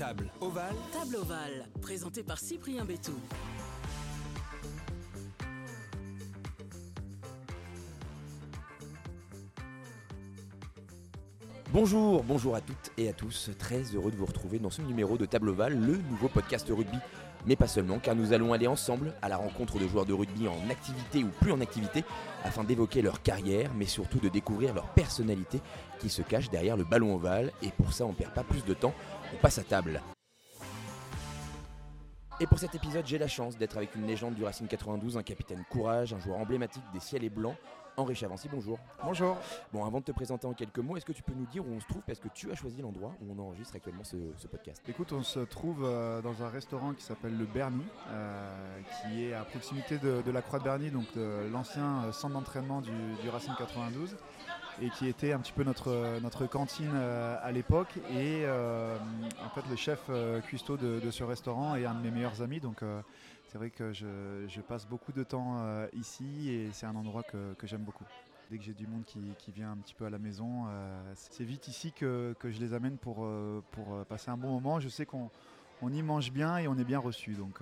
Table ovale. Table ovale, présenté par Cyprien Bétou. Bonjour, bonjour à toutes et à tous. Très heureux de vous retrouver dans ce numéro de Table Ovale, le nouveau podcast rugby. Mais pas seulement, car nous allons aller ensemble à la rencontre de joueurs de rugby en activité ou plus en activité, afin d'évoquer leur carrière, mais surtout de découvrir leur personnalité qui se cache derrière le ballon ovale. Et pour ça, on perd pas plus de temps, on passe à table. Et pour cet épisode, j'ai la chance d'être avec une légende du Racing 92, un capitaine courage, un joueur emblématique des ciels et blancs, Henri Chavancy, bonjour. Bonjour. Bon, avant de te présenter en quelques mots, est-ce que tu peux nous dire où on se trouve Parce que tu as choisi l'endroit où on enregistre actuellement ce, ce podcast? Écoute, on se trouve euh, dans un restaurant qui s'appelle le Berny, euh, qui est à proximité de, de la Croix de Berny, donc de l'ancien euh, centre d'entraînement du, du Racing 92, et qui était un petit peu notre, notre cantine euh, à l'époque. Et en fait, le chef cuistot de, de ce restaurant est un de mes meilleurs amis, donc c'est vrai que je, passe beaucoup de temps euh, ici et c'est un endroit que, j'aime beaucoup. Dès que j'ai du monde qui, vient un petit peu à la maison, euh, c'est vite ici que, je les amène pour, euh, passer un bon moment. Je sais qu'on on y mange bien et on est bien reçu. Donc,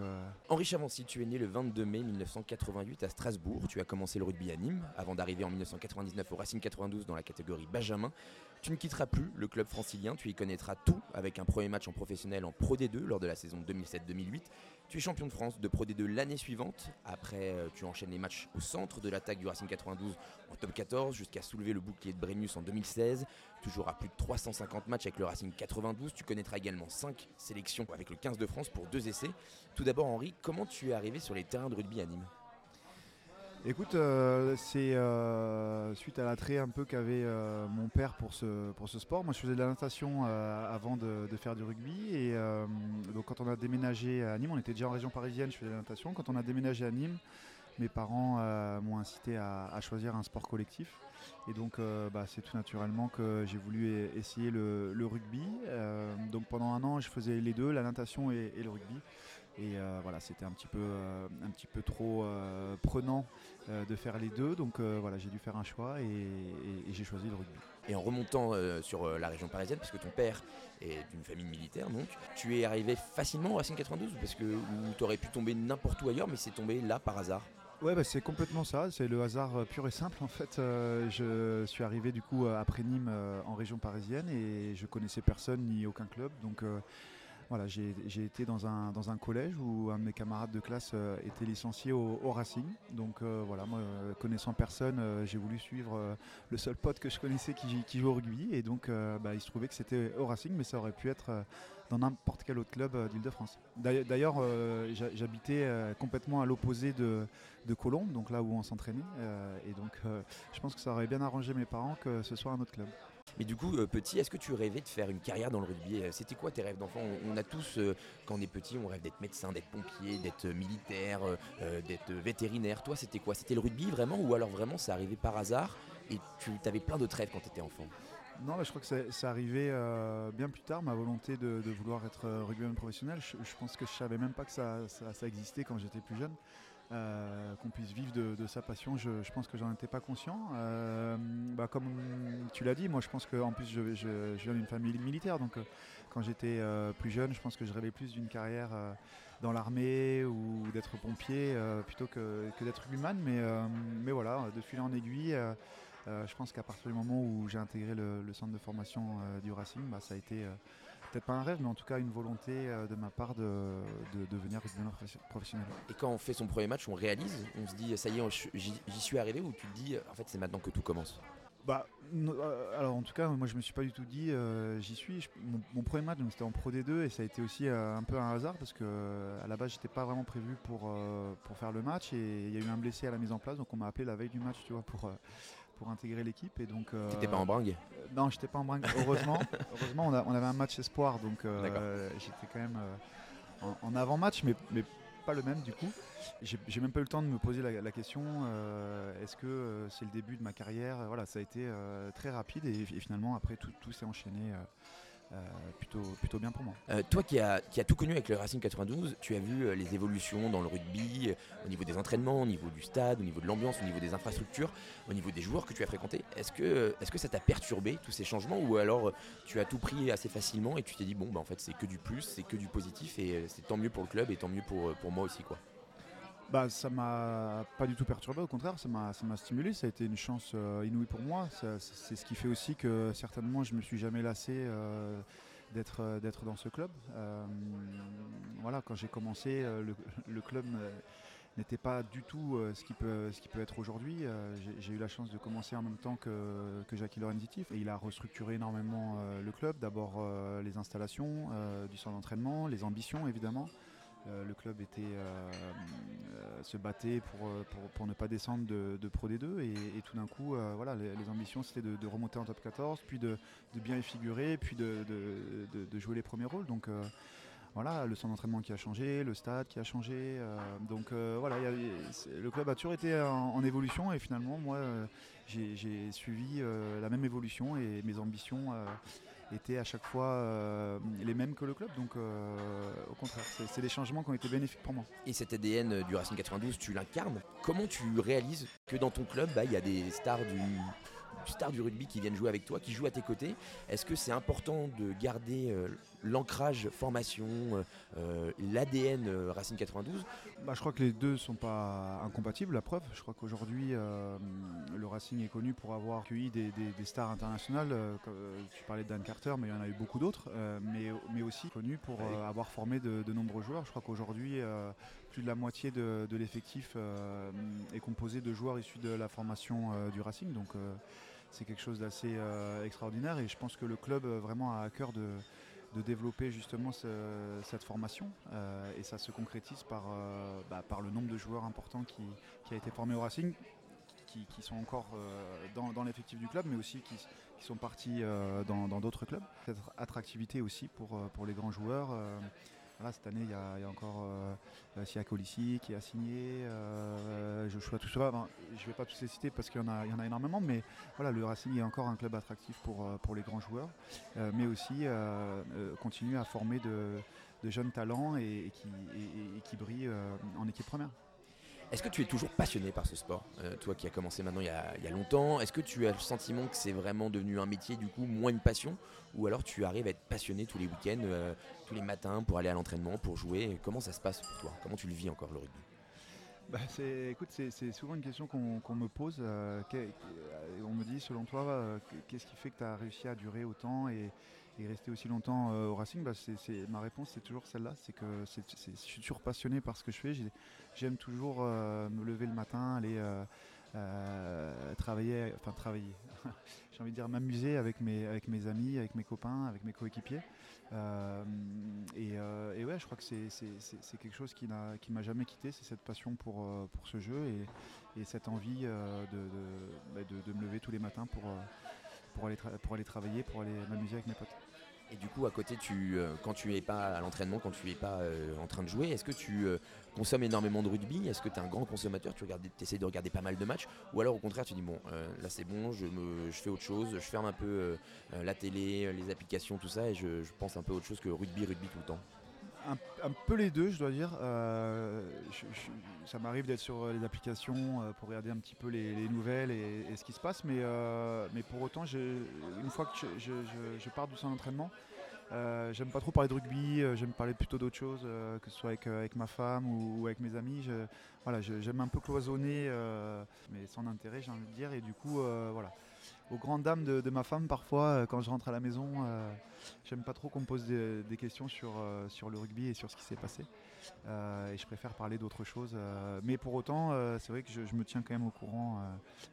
Henri Chavancy, tu es né le 22 mai 1988 à Strasbourg. Tu as commencé le rugby à Nîmes avant d'arriver en 1999 au Racing 92 dans la catégorie Benjamin. Tu ne quitteras plus le club francilien, tu y connaîtras tout avec un premier match en professionnel en Pro D2 lors de la saison 2007-2008. Tu es champion de France de Pro D2 l'année suivante. Après, euh, tu enchaînes les matchs au centre de l'attaque du Racing 92 en top 14 jusqu'à soulever le bouclier de Brennus en 2016. Tu joueras plus de 350 matchs avec le Racing 92. Tu connaîtras également 5 sélections avec le 15 de France pour deux essais. Tout d'abord, Henri, comment tu es arrivé sur les terrains de rugby à Nîmes? Écoute, euh, c'est euh, suite à l'attrait un peu qu'avait euh, mon père pour ce, pour ce sport. Moi, je faisais de la natation avant de, faire du rugby. Et donc, quand on a déménagé à Nîmes, on était déjà en région parisienne, je faisais de la natation. Quand on a déménagé à Nîmes, mes parents m'ont incité à, choisir un sport collectif. Et donc, bah, c'est tout naturellement que j'ai voulu e- essayer le, rugby. Donc, pendant un an, je faisais les deux, la natation et le rugby. Et euh, voilà, c'était un petit peu, euh, un petit peu trop euh, prenant de faire les deux. Donc, voilà, j'ai dû faire un choix et, et- et j'ai choisi le rugby. Et en remontant sur la région parisienne, parce que ton père est d'une famille militaire, donc tu es arrivé facilement au Racing 92 parce que tu aurais pu tomber n'importe où ailleurs, mais c'est tombé là par hasard? Ouais, bah, c'est complètement ça. C'est le hasard pur et simple. En fait, Euh, je suis arrivé du coup après Nîmes euh, en région parisienne et je connaissais personne ni aucun club. Donc euh, voilà, j'ai été dans un, dans un collège où un de mes camarades de classe euh, était licencié au, Racing. Donc euh, voilà, moi, euh, connaissant personne, j'ai voulu suivre le seul pote que je connaissais qui, joue au rugby. Et donc, bah, il se trouvait que c'était au Racing, mais ça aurait pu être dans n'importe quel autre club d'Île-de-France. D'ailleurs, d'ailleurs, j'ha- j'habitais complètement à l'opposé de, de Colombes, donc là où on s'entraînait. et donc, je pense que ça aurait bien arrangé mes parents que ce soit un autre club. Mais du coup, euh, petit, est-ce que tu rêvais de faire une carrière dans le rugby? Euh, C'était quoi tes rêves d'enfant? On, a tous, euh, quand on est petit, on rêve d'être médecin, d'être pompier, d'être militaire, d'être vétérinaire. Toi, c'était quoi? C'était le rugby vraiment Ou alors vraiment ça arrivait par hasard et tu avais plein d'autres rêves quand tu étais enfant? Non, je crois que c'est euh, bien plus tard, ma volonté de, vouloir être rugbyman professionnel. Je, pense que je savais même pas que ça existait quand j'étais plus jeune. Euh, qu'on puisse vivre de, sa passion, je, pense que j'en étais pas conscient. Euh, bah, comme tu l'as dit, moi je pense qu'en plus je, je- viens d'une famille militaire, donc euh, quand j'étais plus jeune, je pense que je rêvais plus d'une carrière dans l'armée ou d'être pompier plutôt que, d'être rugbyman. Mais, mais voilà, de fil en aiguille. je pense qu'à partir du moment où j'ai intégré le, centre de formation du Racing, bah, ça a été peut-être pas un rêve, mais en tout cas une volonté euh, de ma part de, de devenir profession- professionnel. Et quand on fait son premier match, on réalise, on se dit ça y est, j'y suis arrivé ou tu te dis en fait c'est maintenant que tout commence? Bah, euh, alors en tout cas, moi je me suis pas du tout dit euh, j'y suis. Je- mon, mon premier match, c'était en Pro D2 et ça a été aussi euh, un peu un hasard parce que à la base j'étais pas vraiment prévu pour, pour faire le match et il y a eu un blessé à la mise en place, donc on m'a appelé la veille du match, tu vois, pour, pour intégrer l'équipe et donc. euh, T'étais pas en bringue Euh, Non, j'étais pas en bringue. Heureusement, heureusement on, a- on avait un match espoir, donc euh, j'étais quand même en, en avant-match, mais, mais pas le même du coup. J'ai même pas eu le temps de me poser la, la question euh, est-ce que euh, c'est le début de ma carrière? Voilà, ça a été euh, très rapide et, et finalement après tout, tout s'est enchaîné plutôt, plutôt bien pour moi. toi qui as, qui a tout connu avec le Racing 92, tu as vu les évolutions dans le rugby, au niveau des entraînements, au niveau du stade, au niveau de l'ambiance, au niveau des infrastructures, au niveau des joueurs que tu as fréquentés. Est-ce que, est que ça t'a perturbé tous ces changements ou alors tu as tout pris assez facilement et tu t'es dit bon bah en fait c'est que du plus, c'est que du positif et c'est tant mieux pour le club et tant mieux pour, pour moi aussi quoi? Bah, ça m'a pas du tout perturbé, au contraire, ça m'a stimulé, ça a été une chance euh, inouïe pour moi. C'est ce qui fait aussi que certainement je me suis jamais lassé euh, euh, d'être dans ce club. voilà, quand j'ai commencé, le, club n'était pas du tout ce qu'il peut, ce qui peut être aujourd'hui. j'ai eu la chance de commencer en même temps que, que Jackie Lorenzitif et il a restructuré énormément le club. D'abord les installations, du centre d'entraînement, les ambitions évidemment. Euh, le club était, euh, euh, se battait pour, pour, ne pas descendre de, Pro D2 et, tout d'un coup voilà, les, ambitions c'était de, remonter en top 14 puis de, bien y figurer puis de, jouer les premiers rôles donc voilà, le centre d'entraînement qui a changé, le stade qui a changé. donc voilà, le club a toujours été en, évolution et finalement, moi, j'ai suivi la même évolution et mes ambitions étaient à chaque fois euh, les mêmes que le club. Donc euh, au contraire, c'est des changements qui ont été bénéfiques pour moi. Et cet ADN du Racing 92, tu l'incarnes. Comment tu réalises que dans ton club, bah, il y a des stars du, stars du rugby qui viennent jouer avec toi, qui jouent à tes côtés Est-ce que c'est important de garder euh, l'ancrage formation, euh, euh, l'ADN Racing 92 bah, Je crois que les deux ne sont pas incompatibles, la preuve. Je crois qu'aujourd'hui, le Racing est connu pour avoir accueilli des, stars internationales. tu parlais de Dan Carter, mais il y en a eu beaucoup d'autres. mais, mais aussi connu pour avoir formé de, nombreux joueurs. Je crois qu'aujourd'hui, plus de la moitié de, l'effectif est composé de joueurs issus de la formation du Racing. Donc c'est quelque chose d'assez extraordinaire et je pense que le club vraiment a à cœur de, développer justement cette formation euh, et ça se concrétise par, euh, bah, par le nombre de joueurs importants qui, qui, a été formé au Racing qui, sont encore euh, dans, l'effectif du club mais aussi qui, sont partis dans d'autres clubs. Cette attractivité aussi pour les grands joueurs cette année, il y a, encore euh, Sia Colissi qui a signé, euh, je ne vais pas tous les citer parce qu'il y, en a, énormément, mais voilà, le Racing est encore un club attractif pour, euh, les grands joueurs, euh, mais aussi continue à former de, jeunes talents et qui, brillent en équipe première. Est-ce que tu es toujours passionné par ce sport euh, Toi qui as commencé maintenant il y a, longtemps, est-ce que tu as le sentiment que c'est vraiment devenu un métier, du coup, moins une passion? Ou alors tu arrives à être passionné tous les week-ends, euh, tous les matins pour aller à l'entraînement, pour jouer? Comment ça se passe pour toi? Comment tu le vis encore le rugby? Bah, écoute, c'est souvent une question qu'on me pose. Euh, on me dit, selon toi, qu'est-ce qui fait que tu as réussi à durer autant rester aussi longtemps au Racing bah, Ma réponse, c'est toujours celle-là. C'est que je suis toujours passionné par ce que je fais. J'aime toujours euh, me lever le matin, aller euh, euh, travailler, enfin travailler, j'ai envie de dire m'amuser avec mes, amis, avec mes copains, avec mes coéquipiers. Et, ouais, je crois que c'est quelque chose qui ne m'a jamais quitté, c'est cette passion pour, ce jeu et, cette envie bah, de, me lever tous les matins pour aller travailler, pour aller m'amuser avec mes potes. Et du coup, à côté, tu, euh, quand tu n'es pas à l'entraînement, quand tu n'es pas euh, en train de jouer, est-ce que tu euh, consommes énormément de rugby? Est-ce que tu es un grand consommateur? Tu essaies de regarder pas mal de matchs? Ou alors au contraire, tu dis, bon, là c'est bon, je, fais autre chose, je ferme un peu la télé, les applications, tout ça, et je, je pense un peu autre chose que rugby, rugby tout le temps un, peu les deux, je dois dire. Euh, ça m'arrive d'être sur euh, les applications euh, pour regarder un petit peu les, nouvelles et, ce qui se passe, mais, mais pour autant, une fois que je, pars du centre d'entraînement, j'aime pas trop parler de rugby, j'aime parler plutôt d'autres choses, que ce soit avec, ma femme ou, avec mes amis. voilà, j'aime un peu cloisonner, mais sans intérêt, j'ai envie de dire, et du coup, voilà aux grandes dames de, ma femme, parfois, euh, quand je rentre à la maison, euh, j'aime pas trop qu'on me pose des, questions sur, euh, sur le rugby et sur ce qui s'est passé. et je préfère parler d'autre chose. mais pour autant, c'est vrai que je, me tiens quand même au courant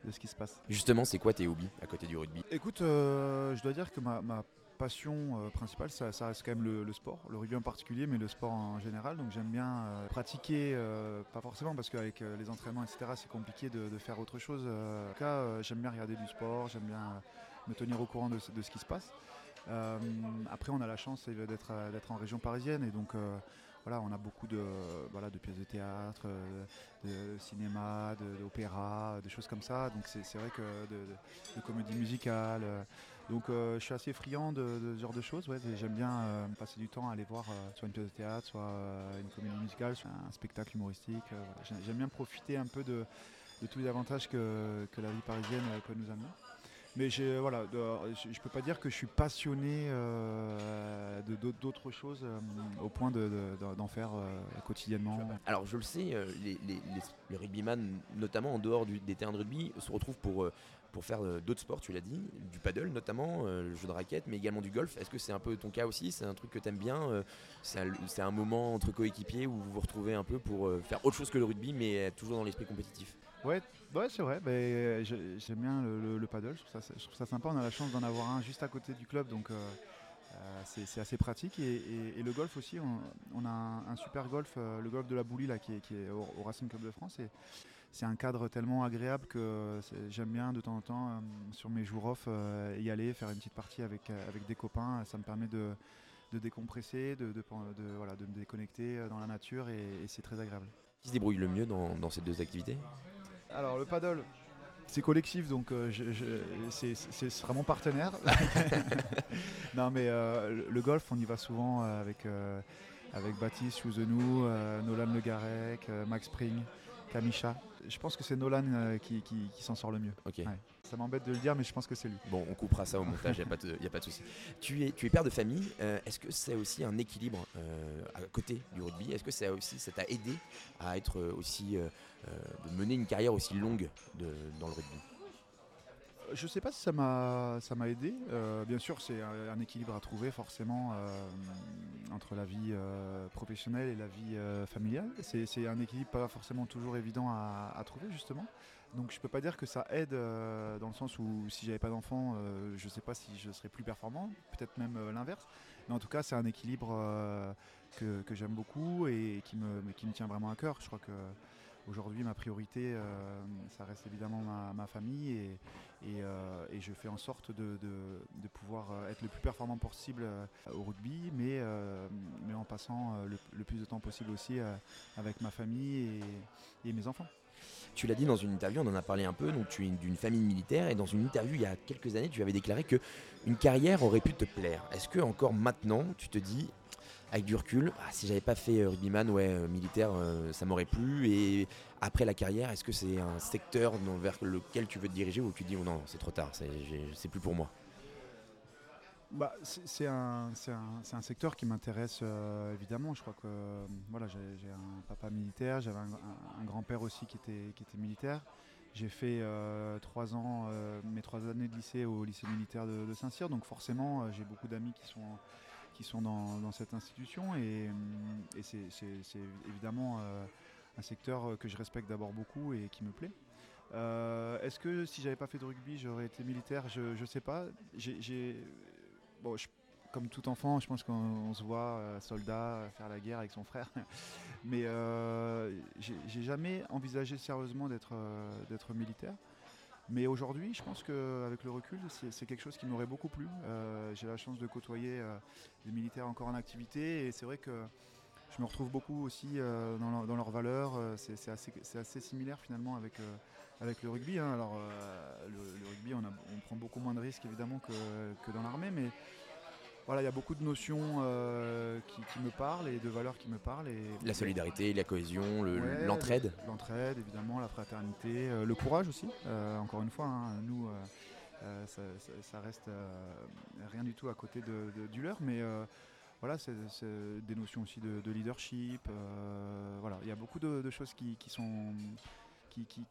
de ce qui se passe. Justement, c'est quoi tes hobbies à côté du rugby? Écoute, je dois dire que ma, passion principale, ça, reste quand même le, sport, le rugby en particulier, mais le sport en général. Donc j'aime bien pratiquer, pas forcément parce qu'avec les entraînements, etc., c'est compliqué de, de, faire autre chose. en tout cas, j'aime bien regarder du sport, j'aime bien me tenir au courant de, ce qui se passe. après, on a la chance d'être en région parisienne et donc voilà, on a beaucoup de, de pièces de théâtre, de cinéma, d'opéra, des choses comme ça. Donc c'est vrai que de, de comédie musicale. Donc je suis assez friand de, ce genre de choses. J'aime bien passer du temps à aller voir soit une pièce de théâtre, soit une comédie musicale, soit un spectacle humoristique. J'aime bien profiter un peu de, tous les avantages que, la vie parisienne peut nous amener. Mais voilà, je ne peux pas dire que je suis passionné euh, d'autres choses euh, au point d'en faire euh, quotidiennement. Alors je le sais, les, les, rugbyman, notamment en dehors des terrains de rugby, se retrouvent pour, pour faire d'autres sports, tu l'as dit, du paddle notamment, le jeu de raquette, mais également du golf. Est-ce que c'est un peu ton cas aussi? C'est un truc que tu aimes bien C'est un, moment entre coéquipiers où vous vous retrouvez un peu pour faire autre chose que le rugby, mais toujours dans l'esprit compétitif? Ouais, ouais c'est vrai. Ben, j'aime bien le, paddle. Je trouve, ça, sympa. On a la chance d'en avoir un juste à côté du club, donc euh, euh, c'est assez pratique. Et, le golf aussi, on, a un, super golf, euh, le golf de la Boulie là, qui est, au, Racing Club de France. Et c'est un cadre tellement agréable que j'aime bien de temps en temps, sur mes jours off, y aller, faire une petite partie avec, avec des copains. Ça me permet de, décompresser, de, voilà, de me déconnecter dans la nature et, c'est très agréable. Qui se débrouille le mieux dans, dans ces deux activités? Alors le paddle, c'est collectif, donc euh, c'est vraiment partenaire. non mais euh, le, golf, on y va souvent euh, avec, avec Baptiste Chouzenou, Nolan Le Garec, Max Spring, Kamisha. Je pense que c'est Nolan qui, s'en sort le mieux. Ok. Ça m'embête de le dire, mais je pense que c'est lui. Bon, on coupera ça au montage, il n'y a, pas de souci. Tu es, tu es père de famille. Est-ce que c'est aussi un équilibre à côté du rugby? Est-ce que ça aussi ça t'a aidé à être aussi euh, de mener une carrière aussi longue dans le rugby? Je ne sais pas si ça m'a aidé. Euh, bien sûr, c'est un, équilibre à trouver forcément euh, entre la vie professionnelle et la vie familiale. C'est un équilibre pas forcément toujours évident à, trouver justement. Donc je ne peux pas dire que ça aide dans le sens où si j'avais pas d'enfant, je ne sais pas si je serais plus performant, peut-être même l'inverse. Mais en tout cas, c'est un équilibre que, que j'aime beaucoup et qui me, qui me tient vraiment à cœur. Je crois que Aujourd'hui, ma priorité, euh, ça reste évidemment ma, famille et, euh, et, je fais en sorte de, pouvoir euh, être le plus performant possible au rugby, mais, en passant le, plus de temps possible aussi avec ma famille et, mes enfants. Tu l'as dit dans une interview, on en a parlé un peu, donc tu es d'une famille militaire et dans une interview il y a quelques années, tu avais déclaré que une carrière aurait pu te plaire. Est-ce que encore maintenant, tu te dis avec du recul, ah, si j'avais pas fait euh, rugbyman, ouais, euh, militaire, euh, ça m'aurait plu. Et après la carrière, est-ce que c'est un secteur vers lequel tu veux te diriger ou tu te dis oh non, c'est trop tard, c'est plus pour moi? Bah, c'est un, un, secteur qui m'intéresse évidemment. Je crois que voilà, j'ai un papa militaire, j'avais un, grand-père aussi qui était, qui était militaire. J'ai fait trois ans, mes trois années de lycée au lycée militaire de Saint-Cyr, donc forcément j'ai beaucoup d'amis qui sont qui sont dans, cette institution et, c'est évidemment euh, un secteur que je respecte d'abord beaucoup et qui me plaît. Euh, est-ce que si j'avais pas fait de rugby, j'aurais été militaire? Je ne sais pas. comme tout enfant, je pense qu'on se voit euh, soldat faire la guerre avec son frère, mais j'ai jamais envisagé sérieusement d'être militaire. Mais aujourd'hui, je pense qu'avec le recul, c'est quelque chose qui m'aurait beaucoup plu. Euh, j'ai la chance de côtoyer euh, des militaires encore en activité et c'est vrai que je me retrouve beaucoup aussi euh, dans, leurs valeurs. C'est assez, similaire finalement avec, avec le rugby. Hein. Alors, le, rugby, on, prend beaucoup moins de risques évidemment que, que dans l'armée, mais voilà, il y a beaucoup de notions euh, qui, me parlent et de valeurs qui me parlent. Et, la solidarité, la cohésion, l'entraide. L'entraide, évidemment, la fraternité, euh, le courage aussi. Euh, encore une fois, hein, nous, ça, reste rien du tout à côté de, du leur, mais voilà, c'est des notions aussi de, leadership. voilà, il y a beaucoup de, choses qui, sont qui,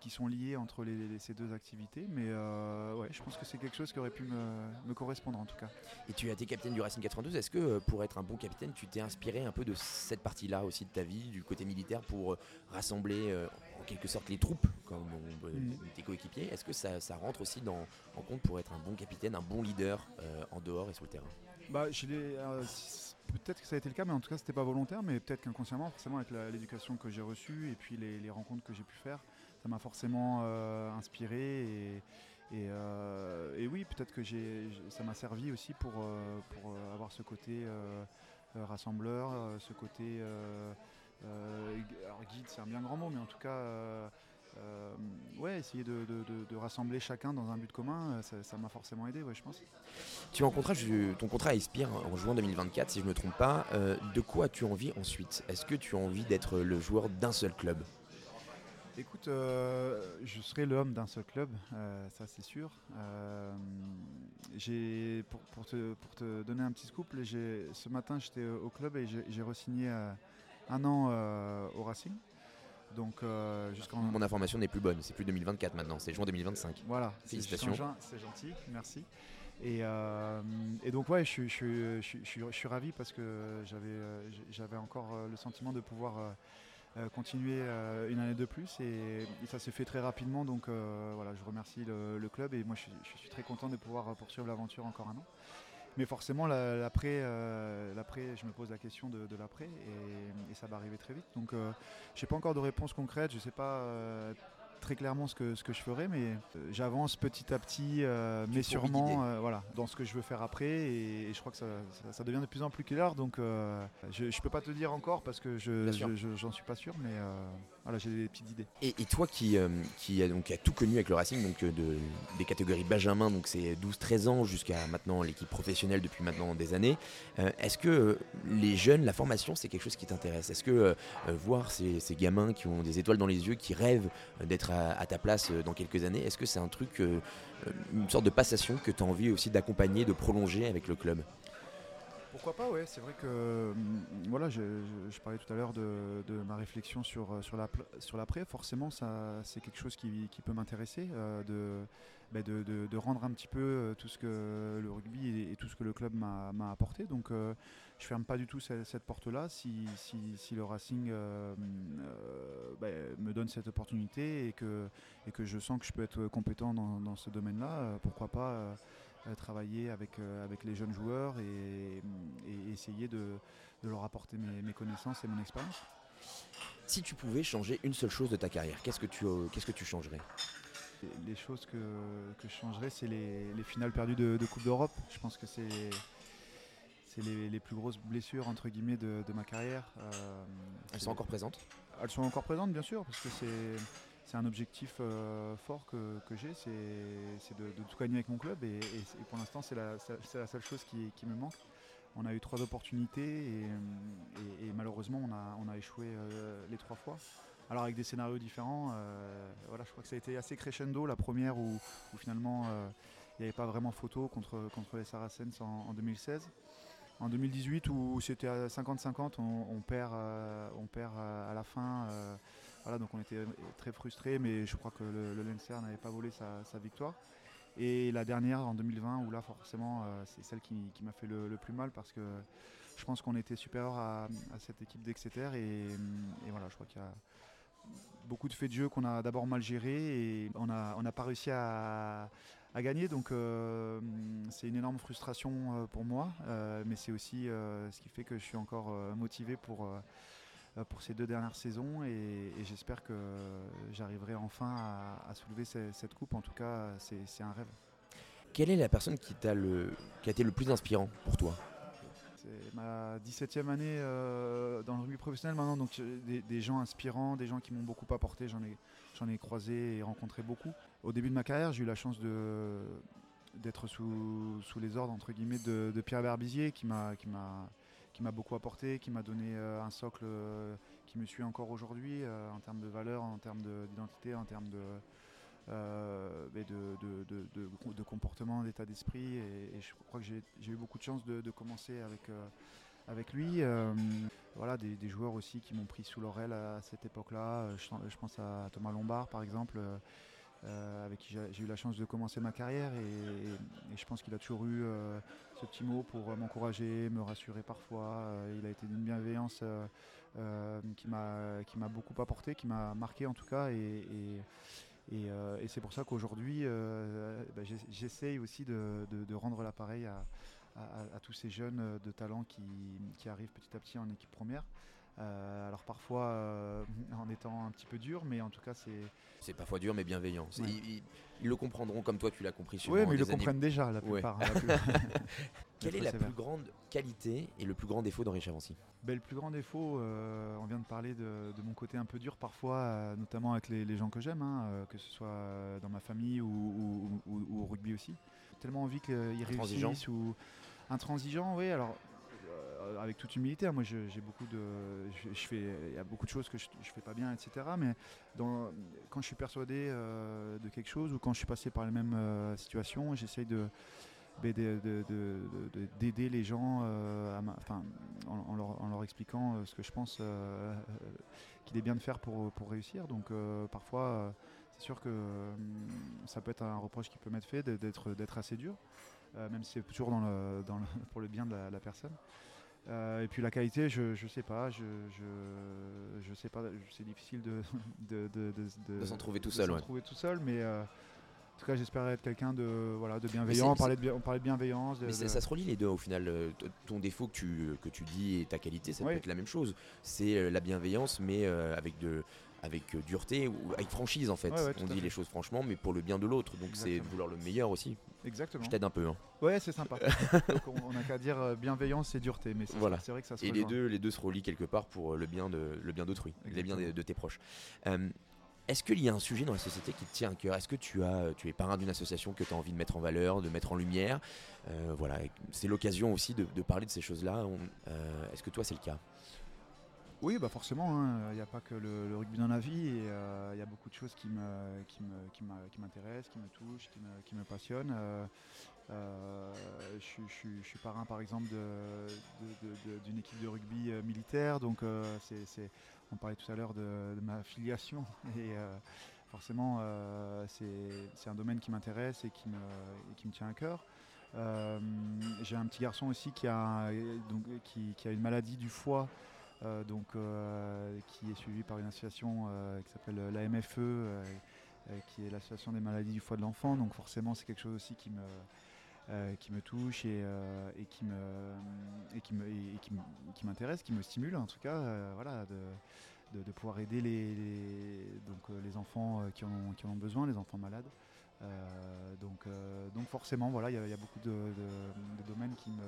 qui, sont liés entre ces deux activités. Mais euh, ouais, je pense que c'est quelque chose qui aurait pu me, correspondre en tout cas. Et tu as été capitaine du Racing 92. Est-ce que euh, pour être un bon capitaine, tu t'es inspiré un peu de cette partie-là aussi de ta vie, du côté militaire, pour euh, rassembler en quelque sorte les troupes comme mm. tes coéquipiers? Est-ce que ça, rentre aussi dans, en compte pour être un bon capitaine, un bon leader en dehors et sur le terrain? Bah, peut-être que ça a été le cas, mais en tout cas, c'était pas volontaire, mais peut-être qu'inconsciemment, forcément, avec l'éducation que j'ai reçue et puis les, rencontres que j'ai pu faire, ça m'a forcément euh, inspiré et, Et, oui, peut-être que ça m'a servi aussi pour, pour avoir ce côté rassembleur, ce côté guide, c'est un bien grand mot, mais en tout cas euh, ouais, essayer de, rassembler chacun dans un but commun, euh, ça m'a forcément aidé, ouais, je pense. Tu ton contrat expire en juin 2024, si je ne me trompe pas. Euh, de quoi as-tu envie ensuite? Est-ce que tu as envie d'être le joueur d'un seul club? Écoute, je serai l'homme d'un seul club, ça c'est sûr. pour, pour, te, pour, te, donner un petit scoop, ce matin j'étais au club et j'ai re-signé un an au Racing. Donc, euh, Mon information n'est plus bonne, c'est plus 2024 maintenant, c'est juin 2025. Voilà, félicitations. C'est gentil, merci. Et, euh, donc ouais, je, suis ravi parce que j'avais euh, j'avais encore le sentiment de pouvoir continuer une année de plus et, ça s'est fait très rapidement. Donc voilà, je remercie le, club et moi je suis très content de pouvoir poursuivre l'aventure encore un an. Mais forcément, l'après, euh, l'après, je me pose la question de, l'après et, ça va arriver très vite. Donc, euh, je n'ai pas encore de réponse concrète. Je sais pas euh, très clairement ce que, ce que je ferai, mais euh, j'avance petit à petit, euh, mais sûrement euh, voilà, dans ce que je veux faire après. Et, je crois que ça, devient de plus en plus clair. Donc je ne peux pas te dire encore parce que je j'en suis pas sûr, mais voilà, j'ai des petites idées. Et, toi qui, qui, a, donc, a tout connu avec le Racing, donc de, des catégories Benjamin, donc c'est 12-13 ans jusqu'à maintenant l'équipe professionnelle depuis maintenant des années, est-ce que les jeunes, la formation, c'est quelque chose qui t'intéresse? Est-ce que voir ces, ces gamins qui ont des étoiles dans les yeux, qui rêvent d'être à, ta place euh, dans quelques années. Est-ce que c'est un truc, euh, euh, une sorte de passation que tu as envie aussi d'accompagner, de prolonger avec le club? Pourquoi pas, ouais. C'est vrai que voilà, je, parlais tout à l'heure de, ma réflexion sur, sur l'après. Forcément, c'est quelque chose qui, peut m'intéresser, bah, de, rendre un petit peu tout ce que le rugby et, tout ce que le club m'a, apporté. Donc, je ferme pas du tout cette, porte-là si, le Racing euh, euh, bah, me donne cette opportunité et que, je sens que je peux être compétent dans, ce domaine-là, euh, pourquoi pas travailler avec, avec les jeunes joueurs et, essayer de, leur apporter mes, connaissances et mon expérience. Si tu pouvais changer une seule chose de ta carrière, qu'est-ce que tu, qu'est-ce que tu changerais? Les choses que, je changerais, c'est les, finales perdues de, de Coupe d'Europe. Je pense que c'est c'est les, plus grosses blessures entre guillemets de, ma carrière. Euh, elles sont encore présentes? Elles sont encore présentes bien sûr parce que c'est un objectif euh, fort que, j'ai, c'est de, tout gagner avec mon club et, pour l'instant c'est la, seule chose qui, me manque. On a eu trois opportunités et, malheureusement on a, échoué euh, les trois fois. Alors avec des scénarios différents, voilà, je crois que ça a été assez crescendo la première où, finalement il n'y avait pas vraiment photo contre, les Saracens en 2016 en 2018 où c'était à 50-50, on, perd, euh, on perd euh, à la fin. Euh, voilà, donc on était très frustrés, mais je crois que le, le n'avait pas volé sa, victoire. Et la dernière en 2020, où là forcément c'est celle qui, m'a fait le, plus mal parce que je pense qu'on était supérieur à, cette équipe d'Exeter et, voilà, je crois qu'il y a beaucoup de faits de jeu qu'on a d'abord mal gérés et on n'a pas réussi à, gagner. Donc euh, c'est une énorme frustration euh, pour moi, euh, mais c'est aussi ce qui fait que je suis encore motivé pour, pour ces deux dernières saisons et, j'espère que j'arriverai enfin à, soulever cette, coupe. En tout cas, c'est un rêve. Quelle est la personne qui, a, le, qui a été le plus inspirant pour toi? C'est ma 17e année dans le rugby professionnel maintenant, donc des, des, gens inspirants, des gens qui m'ont beaucoup apporté, j'en ai, j'en ai croisé et rencontré beaucoup. Au début de ma carrière, j'ai eu la chance de, d'être sous, sous, les ordres entre guillemets de, Pierre qui m'a, qui m'a, qui m'a beaucoup apporté, qui m'a donné euh, un socle euh, qui me suit encore aujourd'hui euh, en termes de valeurs, en termes d'identité, en termes de, de, comportement, d'état d'esprit. Et, je crois que j'ai, eu beaucoup de chance de, commencer avec, avec lui. voilà, des, joueurs aussi qui m'ont pris sous l'oreille à cette époque-là. Je, pense à Thomas Lombard par exemple. Euh, avec qui j'ai eu la chance de commencer ma carrière et, je pense qu'il a toujours eu euh, ce petit mot pour m'encourager, me rassurer parfois. Euh, il a été d'une bienveillance qui m'a beaucoup apporté, qui m'a marqué en tout cas et, c'est pour ça qu'aujourd'hui bah, j'essaye aussi de, rendre l'appareil à, tous ces jeunes de talent qui, arrivent petit à petit en équipe première. Euh, alors parfois euh, en étant un petit peu dur, mais en tout cas c'est. C'est parfois dur mais bienveillant. Ouais. Ils, ils- ils le comprendront comme toi tu l'as compris. Oui, mais ils le années. comprennent déjà la Ouais. plupart. la plupart. Quelle est la sévère. plus grande qualité et le plus grand défaut d'Henri Chavancy? Ben, le plus grand défaut, euh, on vient de parler de, de mon côté un peu dur parfois, notamment avec les, les gens que j'aime, hein, que ce soit dans ma famille ou, ou- ou- ou au rugby aussi. Tellement envie qu'ils réussissent ou intransigeant, oui. Alors avec toute humilité, hein, moi j'ai beaucoup de, je, fais, il y a beaucoup de choses que je, je fais pas bien, etc. Mais quand je suis persuadé euh, de quelque chose ou quand je suis passé par les mêmes euh, situations, j'essaye de ben, de- de- de- de- d'aider les gens euh, en, leur, expliquant euh, ce que je pense euh, euh, qu'il est bien de faire pour, réussir. Donc euh, parfois, euh, c'est sûr que hum, ça peut être un reproche qui peut m'être fait d'être assez dur, euh, même si c'est toujours pour le bien de la, la personne. Euh, et puis la qualité, je, je sais pas, je, je, je sais pas, c'est difficile de, de, de, de- De s'en trouver tout seul, ouais. trouver tout seul, mais euh, en tout cas, j'espère être quelqu'un de, voilà, de bienveillant. On parlait de, bien- on parlait de bienveillance. de- Mais ça, se relie les deux au final. Euh, Ton défaut que tu, que tu dis et ta qualité, ça Oui. peut être la même chose. C'est la bienveillance, mais avec, de, avec euh, dureté ou avec franchise en fait. Ouais, On dit fait. les choses franchement, mais pour le bien de l'autre. Donc c'est vouloir le meilleur aussi. Exactement. Je t'aide un peu. hein. Ouais, c'est sympa. Donc, on n'a qu'à dire euh, bienveillance et dureté, mais c'est Voilà. vrai que ça se Et les deux, les deux se relient quelque part pour euh, le bien de le bien d'autrui, le bien de, tes proches. Euh, est-ce qu'il y a un sujet dans la société qui te tient à cœur? Est-ce que tu as, tu es parrain d'une association que tu as envie de mettre en valeur, de mettre en lumière? Euh, Voilà, c'est l'occasion aussi de, de parler de ces choses-là. Euh, Est-ce que toi, c'est le cas? Oui, bah forcément, hein, il n'y a pas que le, rugby dans la vie, euh, il y a beaucoup de choses qui me- qui me- qui m'intéressent, qui me touchent, qui me, qui me passionnent. Euh, euh, je, suis- parrain par exemple d'une équipe de rugby militaire, donc on parlait tout à l'heure de, ma filiation, et forcément c'est un domaine qui m'intéresse et qui me, et qui me tient à cœur. J'ai un petit garçon aussi qui a, donc, qui, qui a une maladie du foie. Euh, donc, euh, qui est suivi par une association euh, qui s'appelle la MFE, euh, qui est l'association des maladies du foie de l'enfant. Donc forcément, c'est quelque chose aussi qui me, touche et, qui m'intéresse, qui me stimule en tout cas, voilà, de, pouvoir aider les, enfants qui en ont, besoin, les enfants malades. Donc, forcément, voilà, il y, a- beaucoup de domaines qui me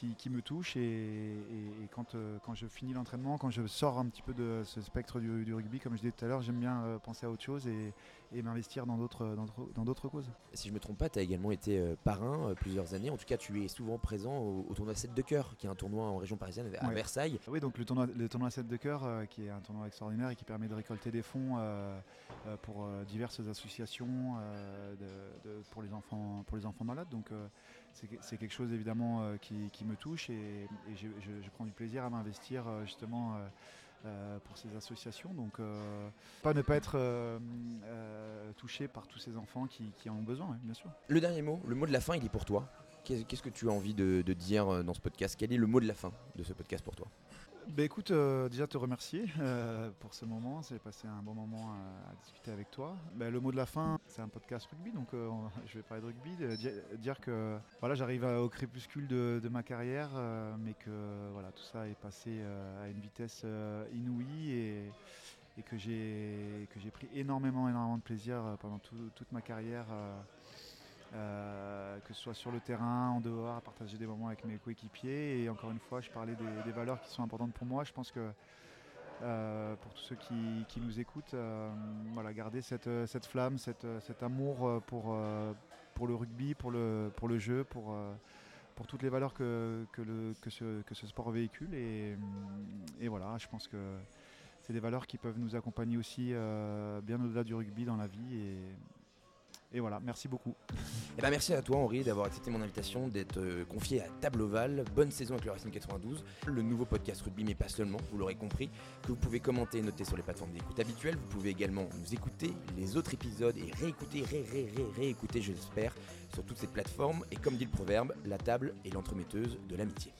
qui, qui me touchent et, et- et quand, euh, quand je finis l'entraînement, quand je sors un petit peu de ce spectre du, du rugby, comme je disais tout à l'heure, j'aime bien euh, penser à autre chose et, et m'investir dans d'autres dans d'autres- causes. Si je me trompe pas, tu as également été euh, parrain plusieurs années. En tout cas, tu es souvent présent au, au tournoi 7 de cœur, qui est un tournoi en région parisienne à Ouais. Versailles. Oui, donc le tournoi, le tournoi 7 de cœur, qui est un tournoi extraordinaire et qui permet de récolter des fonds pour diverses associations de- de- pour, les enfants, pour les enfants malades. Donc c'est que- c'est quelque chose évidemment euh, qui, me touche et, je, prends du plaisir à m'investir euh, justement. euh, pour ces associations, donc pas ne pas être touché par tous ces enfants qui, en ont besoin, ouais, bien sûr. Le dernier mot, le mot de la fin, il est pour toi. Qu'est- Qu'est-ce que tu as envie de, dire dans ce podcast? Quel est le mot de la fin de ce podcast pour toi? Bah écoute, euh, déjà te remercier euh, pour ce moment. J'ai passé un bon moment à, à discuter avec toi. Bah, le mot de la fin, c'est un podcast rugby, donc euh, je vais parler de rugby. dire, que voilà, j'arrive au crépuscule de, ma carrière, euh, mais que voilà, tout ça est passé euh, à une vitesse euh, inouïe et, que j'ai pris énormément, énormément de plaisir euh, pendant tout- toute ma carrière. Euh, que ce soit sur le terrain, en dehors, à partager des moments avec mes coéquipiers. Et encore une fois, je parlais des, valeurs qui sont importantes pour moi. Je pense que euh, pour tous ceux qui, nous écoutent, euh, voilà, garder cette, flamme, cet amour pour, pour le rugby, pour le, pour le jeu, pour, pour toutes les valeurs que, que, ce, que ce sport véhicule. Et, voilà, je pense que c'est des valeurs qui peuvent nous accompagner aussi bien au-delà du rugby dans la vie. Et voilà, merci beaucoup. Eh ben, merci à toi Henri d'avoir accepté mon invitation, d'être euh, confié à Table Oval. Bonne saison avec le Racing 92, le nouveau podcast rugby, mais pas seulement, vous l'aurez compris, que vous pouvez commenter et noter sur les plateformes d'écoute habituelles. Vous pouvez également nous écouter les autres épisodes et réécouter, ré, ré, ré, réécouter, j'espère, sur toutes ces plateformes. Et comme dit le proverbe, la table est l'entremetteuse de l'amitié.